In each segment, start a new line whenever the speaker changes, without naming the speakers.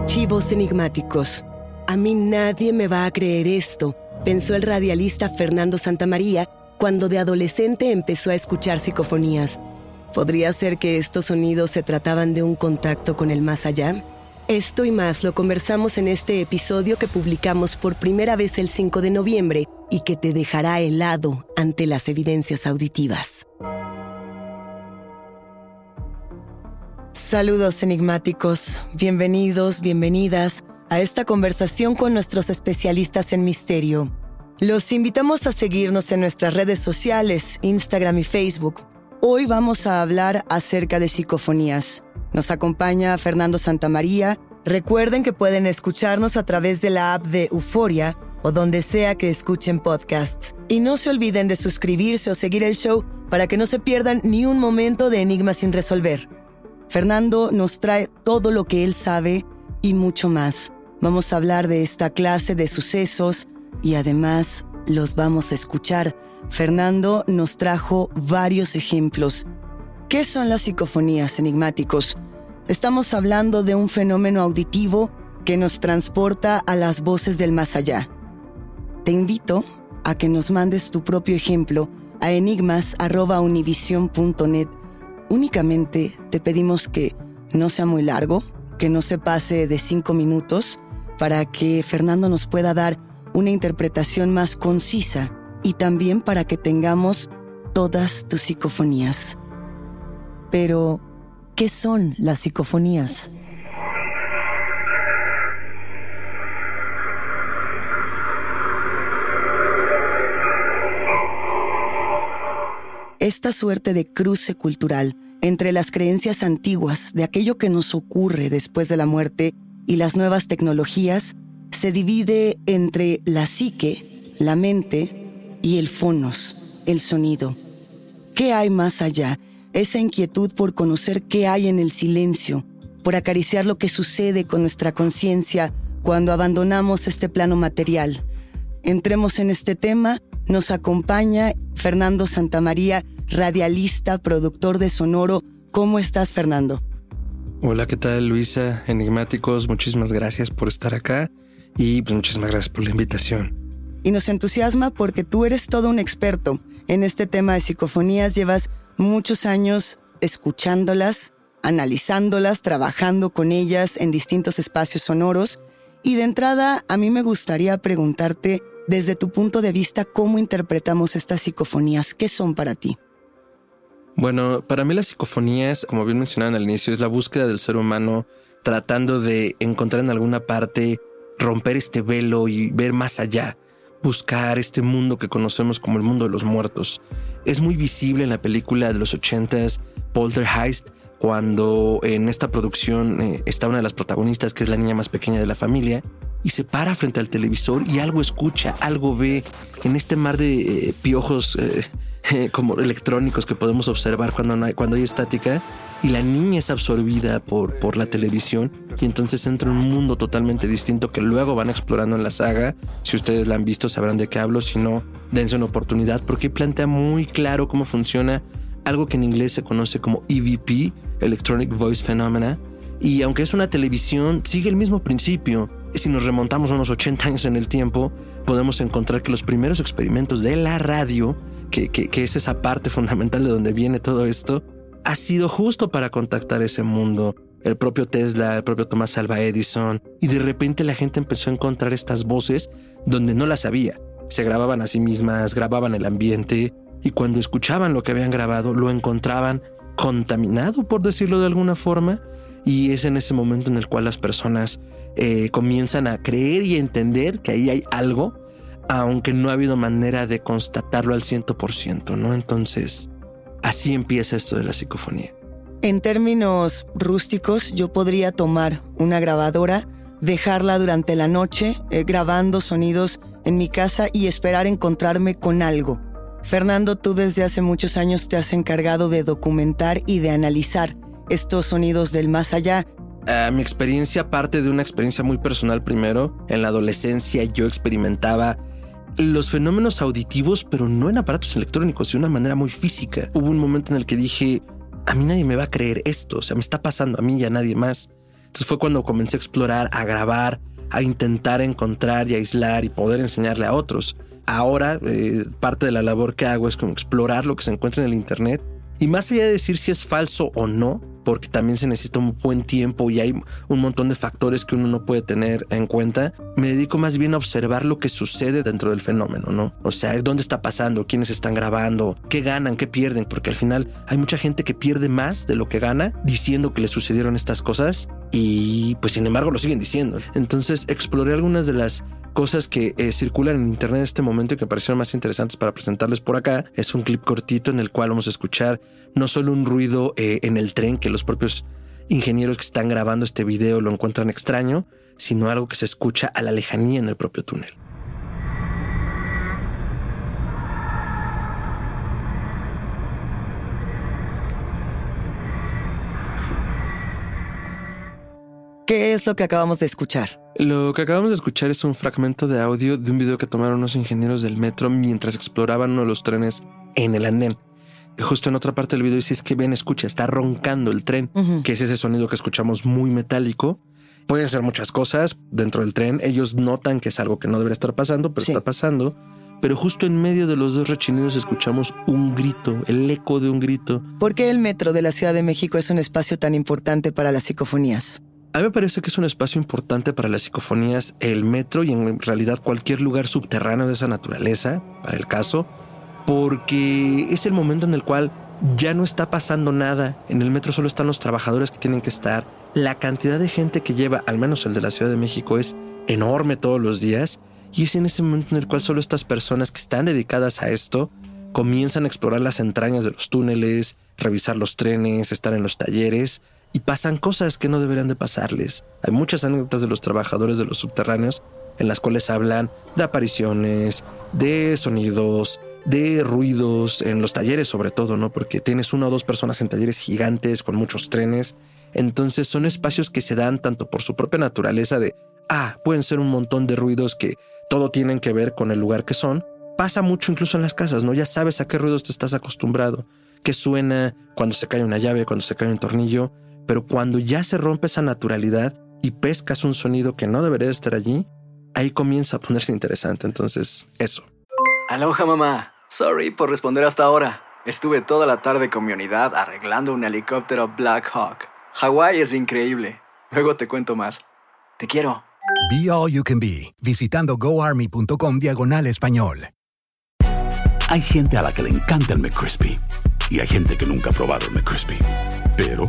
Archivos enigmáticos. A mí nadie me va a creer esto, pensó el radialista Fernando Santamaría cuando de adolescente empezó a escuchar psicofonías. ¿Podría ser que estos sonidos se trataban de un contacto con el más allá? Esto y más lo conversamos en este episodio que publicamos por primera vez el 5 de noviembre y que te dejará helado ante las evidencias auditivas. Saludos enigmáticos, bienvenidos, bienvenidas a esta conversación con nuestros especialistas en misterio. Los invitamos a seguirnos en nuestras redes sociales, Instagram y Facebook. Hoy vamos a hablar acerca de psicofonías. Nos acompaña Fernando Santamaría. Recuerden que pueden escucharnos a través de la app de Euforia o donde sea que escuchen podcasts. Y no se olviden de suscribirse o seguir el show para que no se pierdan ni un momento de enigmas sin resolver. Fernando nos trae todo lo que él sabe y mucho más. Vamos a hablar de esta clase de sucesos y además los vamos a escuchar. Fernando nos trajo varios ejemplos. ¿Qué son las psicofonías enigmáticos? Estamos hablando de un fenómeno auditivo que nos transporta a las voces del más allá. Te invito a que nos mandes tu propio ejemplo a enigmas.univision.net Únicamente te pedimos que no sea muy largo, que no se pase de cinco minutos, para que Fernando nos pueda dar una interpretación más concisa y también para que tengamos todas tus psicofonías. Pero, ¿qué son las psicofonías? Esta suerte de cruce cultural entre las creencias antiguas de aquello que nos ocurre después de la muerte y las nuevas tecnologías se divide entre la psique, la mente y el fonos, el sonido. ¿Qué hay más allá? Esa inquietud por conocer qué hay en el silencio, por acariciar lo que sucede con nuestra conciencia cuando abandonamos este plano material. Entremos en este tema nos acompaña Fernando Santamaría, radialista, productor de Sonoro. ¿Cómo estás, Fernando?
Hola, ¿qué tal, Luisa? Enigmáticos, muchísimas gracias por estar acá y pues muchísimas gracias por la invitación.
Y nos entusiasma porque tú eres todo un experto en este tema de psicofonías, llevas muchos años escuchándolas, analizándolas, trabajando con ellas en distintos espacios sonoros. Y de entrada, a mí me gustaría preguntarte, desde tu punto de vista, ¿cómo interpretamos estas psicofonías? ¿Qué son para ti?
Bueno, para mí las psicofonías, como bien mencionaban al inicio, es la búsqueda del ser humano tratando de encontrar en alguna parte, romper este velo y ver más allá, buscar este mundo que conocemos como el mundo de los muertos. Es muy visible en la película de los ochentas, Poltergeist, cuando en esta producción eh, está una de las protagonistas, que es la niña más pequeña de la familia, y se para frente al televisor y algo escucha, algo ve en este mar de eh, piojos eh, como electrónicos que podemos observar cuando, hay, cuando hay estática y la niña es absorbida por, por la televisión y entonces entra en un mundo totalmente distinto que luego van explorando en la saga. Si ustedes la han visto sabrán de qué hablo, si no, dense una oportunidad porque plantea muy claro cómo funciona algo que en inglés se conoce como EVP, Electronic Voice Phenomena, y aunque es una televisión, sigue el mismo principio. Si nos remontamos unos 80 años en el tiempo, podemos encontrar que los primeros experimentos de la radio que, es esa parte fundamental de donde viene todo esto, ha sido justo para contactar ese mundo. El propio Tesla, el propio Thomas Alva Edison, y de repente la gente empezó a encontrar estas voces donde no las había. Se grababan a sí mismas, grababan el ambiente, y cuando escuchaban lo que habían grabado, lo encontraban contaminado, por decirlo de alguna forma, y es en ese momento en el cual las personas eh, comienzan a creer y entender que ahí hay algo aunque no ha habido manera de constatarlo al 100%, ¿no? Entonces, así empieza esto de la psicofonía.
En términos rústicos, yo podría tomar una grabadora, dejarla durante la noche eh, grabando sonidos en mi casa y esperar encontrarme con algo. Fernando, tú desde hace muchos años te has encargado de documentar y de analizar estos sonidos del más allá.
Ah, mi experiencia parte de una experiencia muy personal primero. En la adolescencia yo experimentaba los fenómenos auditivos, pero no en aparatos electrónicos, de una manera muy física. Hubo un momento en el que dije, a mí nadie me va a creer esto, o sea, me está pasando a mí y a nadie más. Entonces fue cuando comencé a explorar, a grabar, a intentar encontrar y aislar y poder enseñarle a otros. Ahora, eh, parte de la labor que hago es como explorar lo que se encuentra en el Internet y más allá de decir si es falso o no, porque también se necesita un buen tiempo y hay un montón de factores que uno no puede tener en cuenta, me dedico más bien a observar lo que sucede dentro del fenómeno, ¿no? O sea, dónde está pasando, quiénes están grabando, qué ganan, qué pierden, porque al final hay mucha gente que pierde más de lo que gana diciendo que le sucedieron estas cosas y pues sin embargo lo siguen diciendo. Entonces exploré algunas de las cosas que eh, circulan en internet en este momento y que parecieron más interesantes para presentarles por acá. Es un clip cortito en el cual vamos a escuchar no solo un ruido eh, en el tren que los propios ingenieros que están grabando este video lo encuentran extraño, sino algo que se escucha a la lejanía en el propio túnel.
¿Qué es lo que acabamos de escuchar?
Lo que acabamos de escuchar es un fragmento de audio de un video que tomaron unos ingenieros del metro mientras exploraban uno de los trenes en el andén. Justo en otra parte del video dice es que ven, escucha, está roncando el tren, que es ese sonido que escuchamos muy metálico. Pueden ser muchas cosas dentro del tren. Ellos notan que es algo que no debería estar pasando, pero está pasando. Pero justo en medio de los dos rechinidos escuchamos un grito, el eco de un grito.
¿Por qué el metro de la Ciudad de México es un espacio tan importante para las psicofonías?
A mí me parece que es un espacio importante para las psicofonías, el metro y en realidad cualquier lugar subterráneo de esa naturaleza, para el caso, porque es el momento en el cual ya no está pasando nada. En el metro solo están los trabajadores que tienen que estar. La cantidad de gente que lleva, al menos el de la Ciudad de México, es enorme todos los días. Y es en ese momento en el cual solo estas personas que están dedicadas a esto comienzan a explorar las entrañas de los túneles, revisar los trenes, estar en los talleres y pasan cosas que no deberían de pasarles. Hay muchas anécdotas de los trabajadores de los subterráneos en las cuales hablan de apariciones, de sonidos, de ruidos, en los talleres sobre todo, ¿no? Porque tienes una o dos personas en talleres gigantes con muchos trenes. Entonces son espacios que se dan tanto por su propia naturaleza de, ah, pueden ser un montón de ruidos que todo tienen que ver con el lugar que son. Pasa mucho incluso en las casas, ¿no? Ya sabes a qué ruidos te estás acostumbrado, qué suena cuando se cae una llave, cuando se cae un tornillo pero cuando ya se rompe esa naturalidad y pescas un sonido que no debería estar allí, ahí comienza a ponerse interesante. Entonces, eso.
Aloha mamá. Sorry por responder hasta ahora. Estuve toda la tarde con mi unidad arreglando un helicóptero Black Hawk. Hawái es increíble. Luego te cuento más. Te quiero.
Be All You Can Be, visitando goarmy.com diagonal español.
Hay gente a la que le encanta el McCrispy y hay gente que nunca ha probado el McCrispy. Pero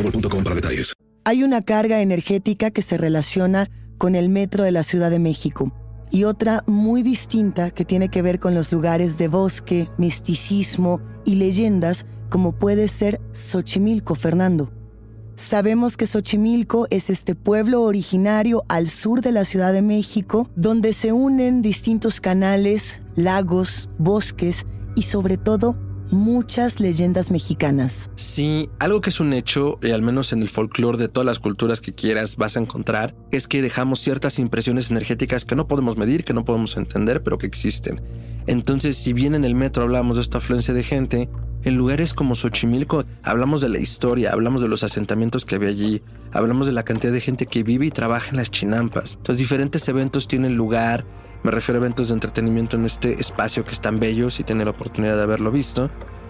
Hay una carga energética que se relaciona con el metro de la Ciudad de México y otra muy distinta que tiene que ver con los lugares de bosque, misticismo y leyendas como puede ser Xochimilco, Fernando. Sabemos que Xochimilco es este pueblo originario al sur de la Ciudad de México donde se unen distintos canales, lagos, bosques y sobre todo muchas leyendas mexicanas.
Sí, algo que es un hecho, y al menos en el folclore de todas las culturas que quieras vas a encontrar, es que dejamos ciertas impresiones energéticas que no podemos medir, que no podemos entender, pero que existen. Entonces, si bien en el metro hablamos de esta afluencia de gente, en lugares como Xochimilco hablamos de la historia, hablamos de los asentamientos que había allí, hablamos de la cantidad de gente que vive y trabaja en las chinampas. Entonces, diferentes eventos tienen lugar, me refiero a eventos de entretenimiento en este espacio que es tan bello, si tiene la oportunidad de haberlo visto.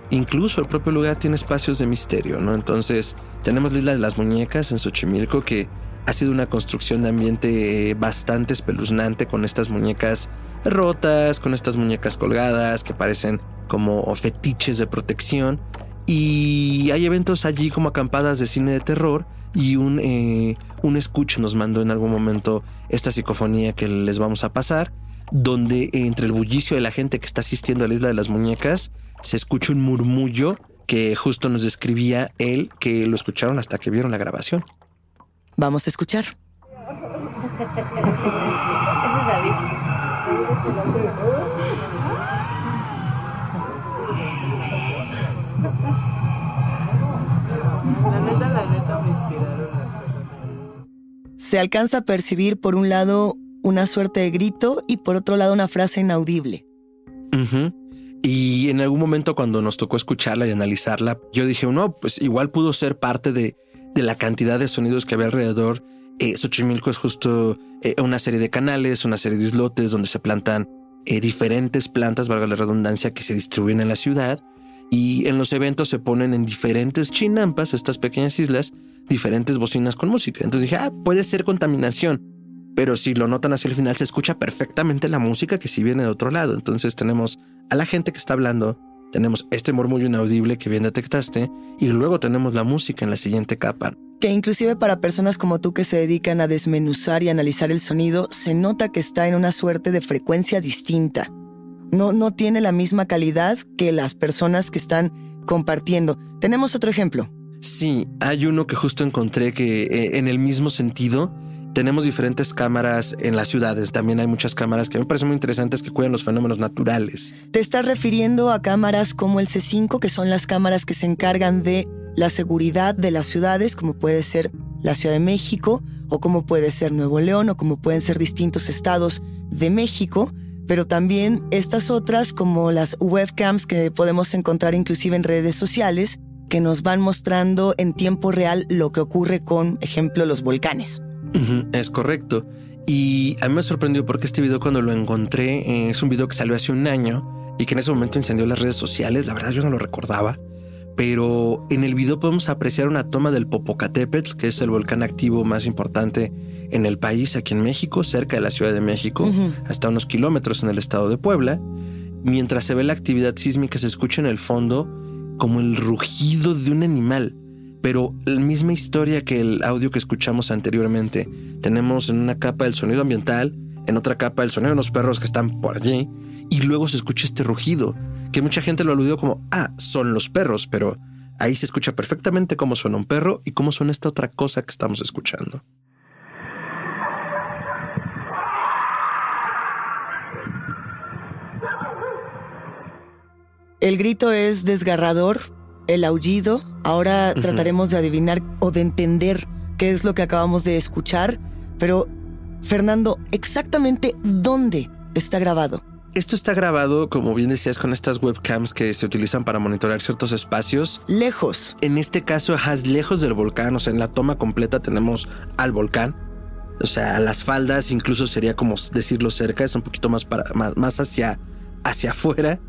Incluso el propio lugar tiene espacios de misterio, ¿no? Entonces, tenemos la isla de las muñecas en Xochimilco, que ha sido una construcción de ambiente bastante espeluznante con estas muñecas rotas, con estas muñecas colgadas que parecen como fetiches de protección. Y hay eventos allí como acampadas de cine de terror y un, eh, un escucho nos mandó en algún momento esta psicofonía que les vamos a pasar, donde entre el bullicio de la gente que está asistiendo a la isla de las muñecas se escucha un murmullo que justo nos describía él que lo escucharon hasta que vieron la grabación.
Vamos a escuchar. Se alcanza a percibir por un lado una suerte de grito y por otro lado una frase inaudible.
Y en algún momento cuando nos tocó escucharla y analizarla, yo dije, no, pues igual pudo ser parte de, de la cantidad de sonidos que había alrededor. Eh, Xochimilco es justo eh, una serie de canales, una serie de islotes donde se plantan eh, diferentes plantas, valga la redundancia, que se distribuyen en la ciudad. Y en los eventos se ponen en diferentes chinampas, estas pequeñas islas, diferentes bocinas con música. Entonces dije, ah, puede ser contaminación. Pero si lo notan hacia el final, se escucha perfectamente la música que si viene de otro lado. Entonces tenemos a la gente que está hablando, tenemos este murmullo inaudible que bien detectaste, y luego tenemos la música en la siguiente capa.
Que inclusive para personas como tú que se dedican a desmenuzar y analizar el sonido, se nota que está en una suerte de frecuencia distinta. No, no tiene la misma calidad que las personas que están compartiendo. Tenemos otro ejemplo.
Sí, hay uno que justo encontré que eh, en el mismo sentido tenemos diferentes cámaras en las ciudades. También hay muchas cámaras que me parecen muy interesantes que cuidan los fenómenos naturales.
Te estás refiriendo a cámaras como el C5, que son las cámaras que se encargan de la seguridad de las ciudades, como puede ser la Ciudad de México, o como puede ser Nuevo León, o como pueden ser distintos estados de México pero también estas otras como las webcams que podemos encontrar inclusive en redes sociales que nos van mostrando en tiempo real lo que ocurre con, ejemplo, los volcanes.
es correcto. Y a mí me sorprendió porque este video cuando lo encontré eh, es un video que salió hace un año y que en ese momento encendió las redes sociales. La verdad yo no lo recordaba pero en el video podemos apreciar una toma del Popocatépetl, que es el volcán activo más importante en el país, aquí en México, cerca de la Ciudad de México, hasta unos kilómetros en el estado de Puebla. Mientras se ve la actividad sísmica, se escucha en el fondo como el rugido de un animal, pero la misma historia que el audio que escuchamos anteriormente. Tenemos en una capa el sonido ambiental, en otra capa el sonido de los perros que están por allí, y luego se escucha este rugido, que mucha gente lo aludió como, ah, son los perros, pero ahí se escucha perfectamente cómo suena un perro y cómo suena esta otra cosa que estamos escuchando.
El grito es desgarrador, el aullido. Ahora trataremos de adivinar o de entender qué es lo que acabamos de escuchar. Pero, Fernando, exactamente dónde está grabado.
Esto está grabado, como bien decías, con estas webcams que se utilizan para monitorear ciertos espacios.
Lejos.
En este caso, es lejos del volcán. O sea, en la toma completa tenemos al volcán. O sea, las faldas, incluso sería como decirlo cerca, es un poquito más, para, más, más hacia, hacia afuera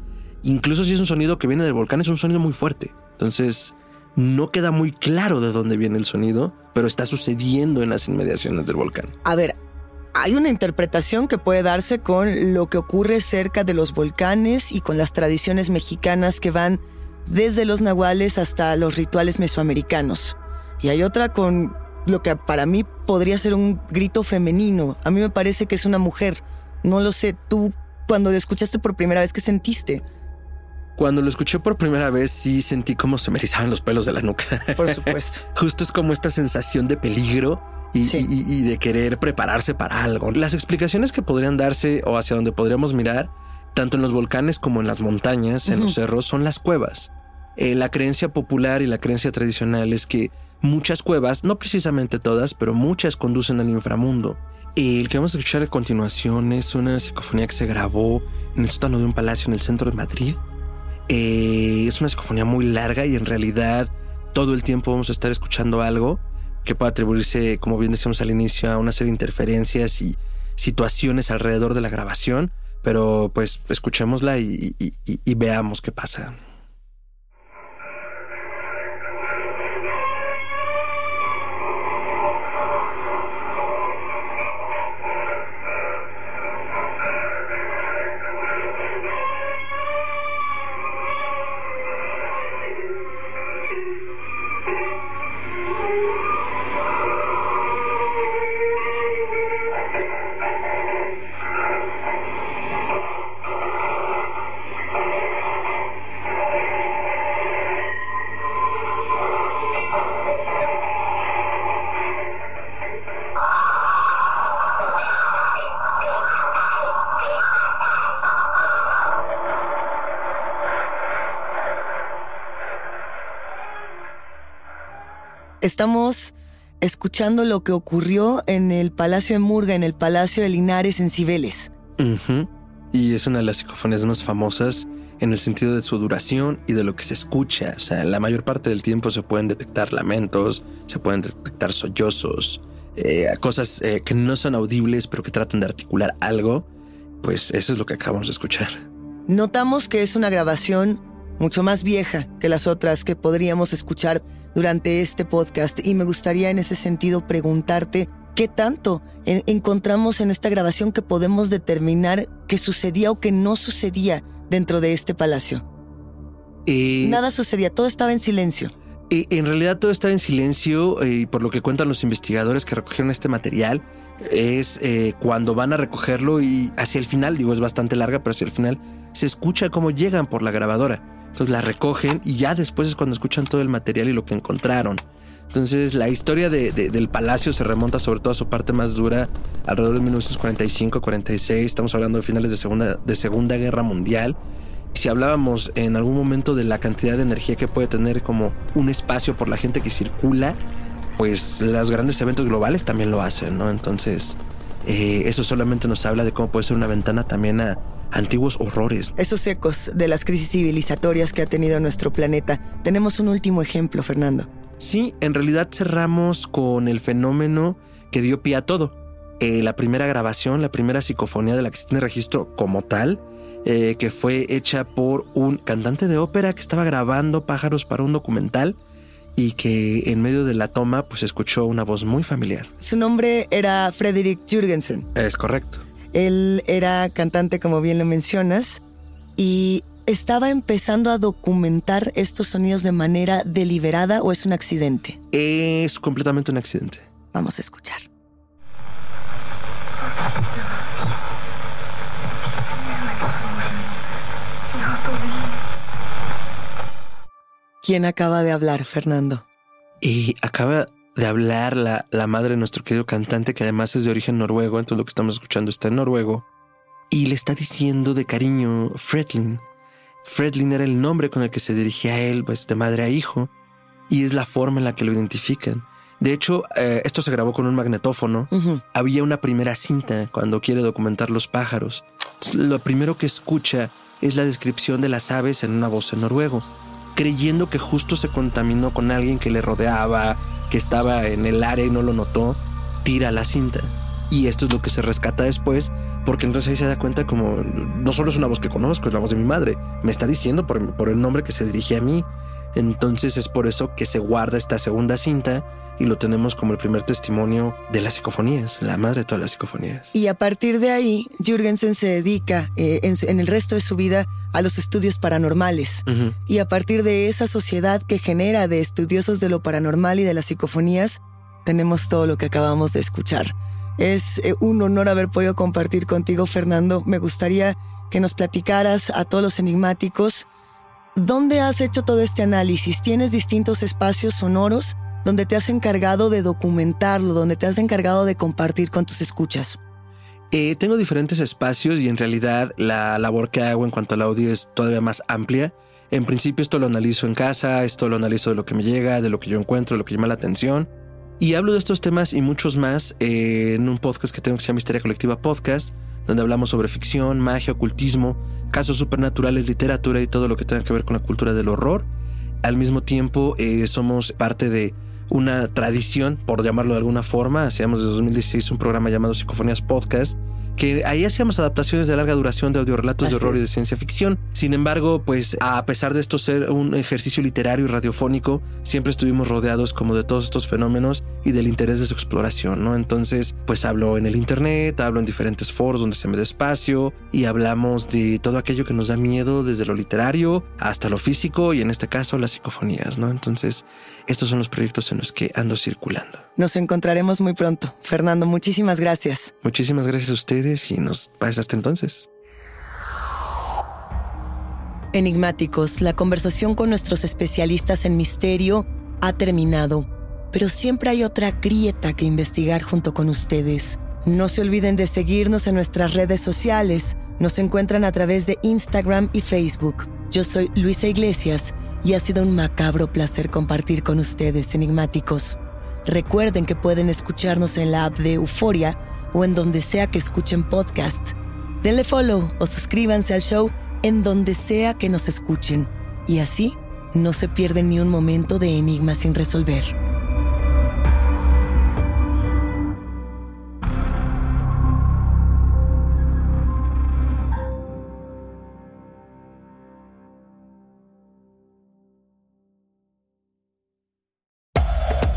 incluso si es un sonido que viene del volcán, es un sonido muy fuerte. Entonces, no queda muy claro de dónde viene el sonido, pero está sucediendo en las inmediaciones del volcán.
A ver, hay una interpretación que puede darse con lo que ocurre cerca de los volcanes y con las tradiciones mexicanas que van desde los nahuales hasta los rituales mesoamericanos. Y hay otra con lo que para mí podría ser un grito femenino. A mí me parece que es una mujer. No lo sé, tú cuando lo escuchaste por primera vez, ¿qué sentiste?
Cuando lo escuché por primera vez, sí sentí como se me erizaban los pelos de la nuca.
Por supuesto.
Justo es como esta sensación de peligro y, de querer prepararse para algo. Las explicaciones que podrían darse o hacia donde podríamos mirar, tanto en los volcanes como en las montañas, en los cerros, son las cuevas. Eh, la creencia popular y la creencia tradicional es que muchas cuevas, no precisamente todas, pero muchas conducen al inframundo. El que vamos a escuchar a continuación es una psicofonía que se grabó en el sótano de un palacio en el centro de Madrid eh, es una psicofonía muy larga y en realidad todo el tiempo vamos a estar escuchando algo que puede atribuirse, como bien decíamos al inicio, a una serie de interferencias y situaciones alrededor de la grabación. Pero pues escuchémosla y veamos qué pasa.
Estamos escuchando lo que ocurrió en el Palacio de Murga, en el Palacio de Linares, en Cibeles.
Y es una de las psicofonías más famosas en el sentido de su duración y de lo que se escucha. O sea, la mayor parte del tiempo se pueden detectar lamentos, se pueden detectar sollozos, eh, cosas eh, que no son audibles pero que tratan de articular algo. Pues eso es lo que acabamos de escuchar.
Notamos que es una grabación mucho más vieja que las otras que podríamos escuchar durante este podcast y me gustaría en ese sentido preguntarte qué tanto encontramos en esta grabación que podemos determinar que sucedía o que no sucedía dentro de este palacio.
Eh,
Nada sucedía, todo estaba en silencio.
Eh, en realidad todo estaba en silencio eh, y por lo que cuentan los investigadores que recogieron este material, es cuando van a recogerlo y hacia el final, digo es bastante larga, pero hacia el final se escucha cómo llegan por la grabadora. Entonces la recogen y ya después es cuando escuchan todo el material y lo que encontraron. Entonces la historia del palacio se remonta sobre todo a su parte más dura alrededor de 1945-46. Estamos hablando de finales de segunda, de segunda Guerra Mundial. Si hablábamos en algún momento de la cantidad de energía que puede tener como un espacio por la gente que circula, pues los grandes eventos globales también lo hacen, ¿no? Entonces eh, eso solamente nos habla de cómo puede ser una ventana también a, antiguos horrores.
Esos ecos de las crisis civilizatorias que ha tenido nuestro planeta. Tenemos un último ejemplo, Fernando.
Sí, en realidad cerramos con el fenómeno que dio pie a todo. Eh, la primera grabación, la primera psicofonía de la que se tiene registro como tal, eh, que fue hecha por un cantante de ópera que estaba grabando pájaros para un documental y que en medio de la toma pues escuchó una voz muy familiar.
Su nombre era Frederick Jürgensen.
Es correcto.
Él era cantante, como bien lo mencionas, y estaba empezando a documentar estos sonidos de manera deliberada o es un accidente.
Es completamente un accidente.
Vamos a escuchar. ¿Quién acaba de hablar, Fernando?
Y acaba de hablar la, la madre de nuestro querido cantante, que además es de origen noruego, entonces lo que estamos escuchando está en noruego, y le está diciendo de cariño Fredlin. Fredlin era el nombre con el que se dirigía a él, pues de madre a hijo, y es la forma en la que lo identifican. De hecho, eh, esto se grabó con un magnetófono. Había una primera cinta cuando quiere documentar los pájaros. Lo primero que escucha es la descripción de las aves en una voz en noruego, creyendo que justo se contaminó con alguien que le rodeaba, que estaba en el área y no lo notó, tira la cinta. Y esto es lo que se rescata después, porque entonces ahí se da cuenta como no solo es una voz que conozco, es la voz de mi madre, me está diciendo por, por el nombre que se dirige a mí. Entonces es por eso que se guarda esta segunda cinta y lo tenemos como el primer testimonio de las psicofonías, la madre de todas las psicofonías.
Y a partir de ahí, Jürgensen se dedica eh, en, en el resto de su vida a los estudios paranormales.
Ujú.
Y a partir de esa sociedad que genera de estudiosos de lo paranormal y de las psicofonías, tenemos todo lo que acabamos de escuchar. Es eh, un honor haber podido compartir contigo, Fernando. Me gustaría que nos platicaras a todos los enigmáticos dónde has hecho todo este análisis. ¿Tienes distintos espacios sonoros donde te has encargado de documentarlo, donde te has encargado de compartir con tus escuchas?
Eh, tengo diferentes espacios y en realidad la labor que hago en cuanto al audio es todavía más amplia. En principio esto lo analizo en casa, esto lo analizo de lo que me llega, de lo que yo encuentro, de lo que llama la atención. Y hablo de estos temas y muchos más eh, en un podcast que tengo que se llama Misteria Colectiva Podcast, donde hablamos sobre ficción, magia, ocultismo, casos supernaturales, literatura y todo lo que tenga que ver con la cultura del horror. Al mismo tiempo, eh, somos parte de una tradición, por llamarlo de alguna forma. Hacíamos desde 2016 un programa llamado Psicofonías Podcast, que ahí hacíamos adaptaciones de larga duración de audiorelatos de horror y de ciencia ficción. Sin embargo, pues a pesar de esto ser un ejercicio literario y radiofónico, siempre estuvimos rodeados como de todos estos fenómenos y del interés de su exploración, ¿no? Entonces, pues hablo en el internet, hablo en diferentes foros donde se me da espacio y hablamos de todo aquello que nos da miedo, desde lo literario hasta lo físico y en este caso las psicofonías, ¿no? Entonces, estos son los proyectos en los que ando circulando.
Nos encontraremos muy pronto. Fernando, muchísimas gracias.
Muchísimas gracias a ustedes y nos vemos hasta entonces.
Enigmáticos, la conversación con nuestros especialistas en misterio ha terminado, pero siempre hay otra grieta que investigar junto con ustedes. No se olviden de seguirnos en nuestras redes sociales. Nos encuentran a través de Instagram y Facebook. Yo soy Luisa Iglesias y ha sido un macabro placer compartir con ustedes, enigmáticos. Recuerden que pueden escucharnos en la app de Euforia o en donde sea que escuchen podcast. Denle follow o suscríbanse al show en donde sea que nos escuchen. Y así no se pierden ni un momento de enigma sin resolver.